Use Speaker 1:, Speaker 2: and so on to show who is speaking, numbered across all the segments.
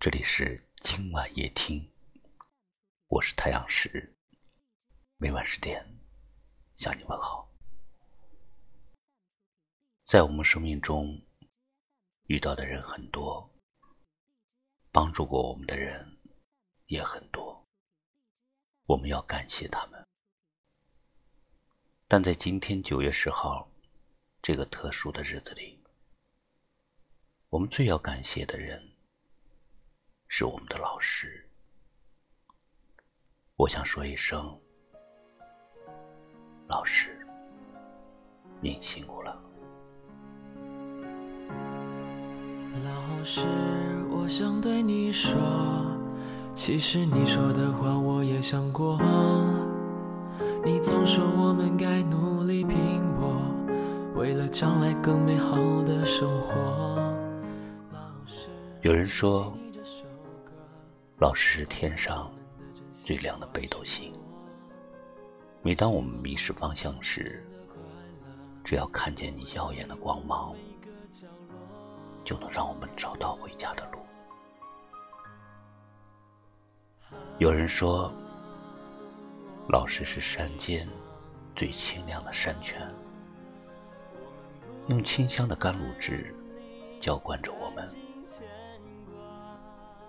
Speaker 1: 这里是今晚夜听，我是太阳石，每晚十点向你问好。在我们生命中遇到的人很多，帮助过我们的人也很多，我们要感谢他们。但在今天九月十号这个特殊的日子里，我们最要感谢的人是我们的老师。我想说一声，老师，您辛苦了。
Speaker 2: 老师，我想对你说，其实你说的话我也想过。你总说我们该努力拼搏，为了将来更美好的生活。
Speaker 1: 有人说，老师是天上最亮的北斗星。每当我们迷失方向时，只要看见你耀眼的光芒，就能让我们找到回家的路。有人说。老师是山间最清亮的山泉，用清香的甘露汁浇灌着我。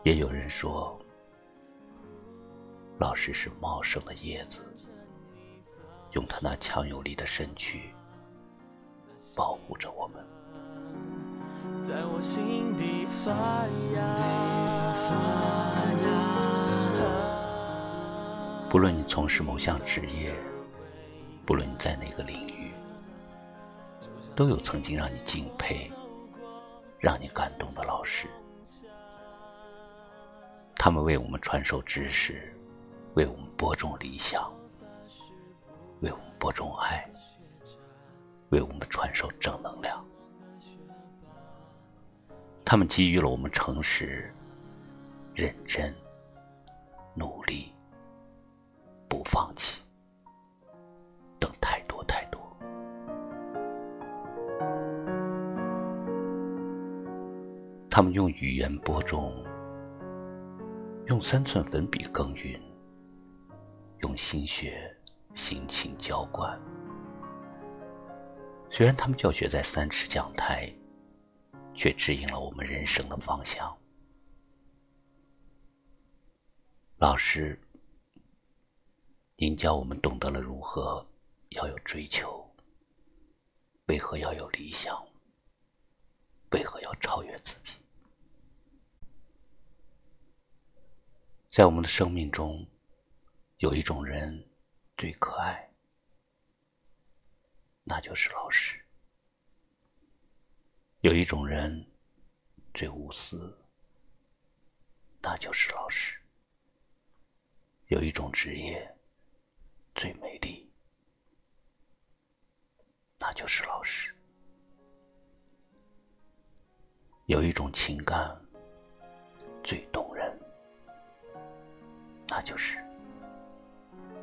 Speaker 1: 也有人说，老师是茂盛的叶子，用他那强有力的身躯保护着我们。在我心底发芽。不论你从事某项职业，不论你在哪个领域，都有曾经让你敬佩、让你感动的老师。他们为我们传授知识，为我们播种理想，为我们播种爱，为我们传授正能量。他们给予了我们诚实、认真、努力。不放弃，等太多太多。他们用语言播种，用三寸粉笔耕耘，用心血辛勤浇灌。虽然他们教学在三尺讲台，却指引了我们人生的方向。老师。您教我们懂得了如何要有追求，为何要有理想，为何要超越自己。在我们的生命中，有一种人最可爱，那就是老师；有一种人最无私，那就是老师；有一种职业。最美丽，那就是老师。有一种情感最动，那就是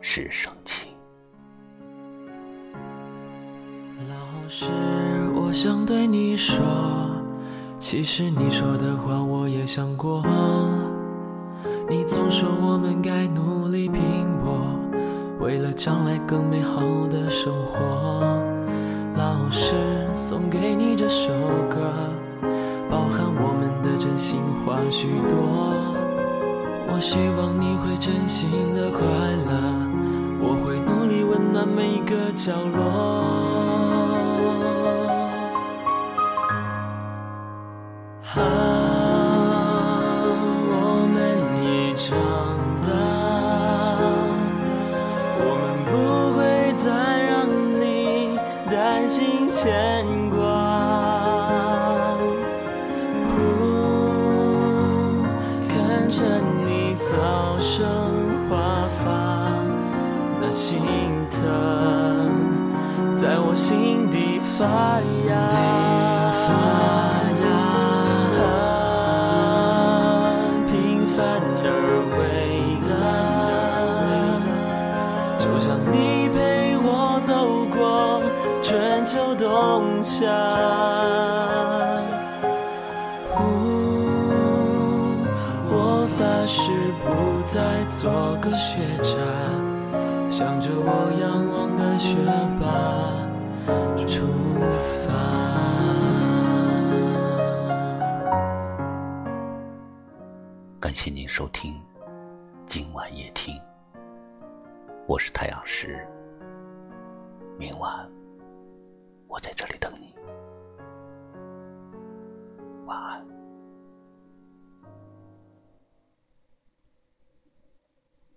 Speaker 1: 师生情。
Speaker 2: 老师，我想对你说，其实你说的话我也想过。你总说我们该努力拼搏。为了将来更美好的生活，老师送给你这首歌，包含我们的真心话许多。我希望你会真心的快乐我会努力温暖每个角落。啊我们已长大我们不会再让你担心牵挂。伴着你，草生花发，那心疼在我心底发芽。平凡而伟大，就像你陪我走过春秋冬夏。再做个学渣，向着我仰望的学霸出发。
Speaker 1: 感谢您收听今晚夜听，我是太阳石，明晚我在这里等你，晚安。